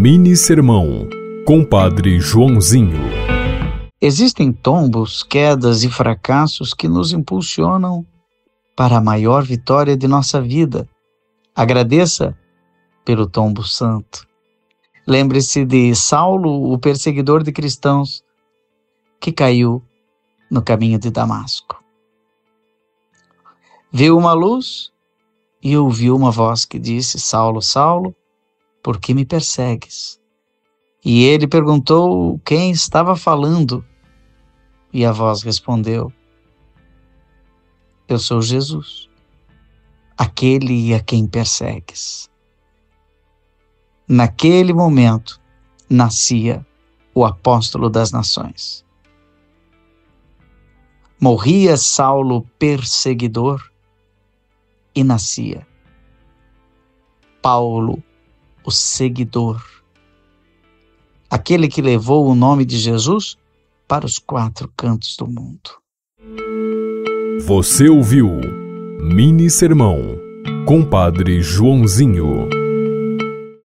Mini Sermão, Compadre Joãozinho. Existem tombos, quedas e fracassos que nos impulsionam para a maior vitória de nossa vida. Agradeça pelo tombo santo. Lembre-se de Saulo, o perseguidor de cristãos, que caiu no caminho de Damasco. Viu uma luz e ouviu uma voz que disse: Saulo, Saulo, por que me persegues? E ele perguntou quem estava falando. E a voz respondeu: Eu sou Jesus, aquele a quem persegues. Naquele momento nascia o apóstolo das nações. Morria Saulo perseguidor e nascia Paulo o seguidor, aquele que levou o nome de Jesus para os quatro cantos do mundo. Você ouviu Mini Sermão, Compadre Joãozinho.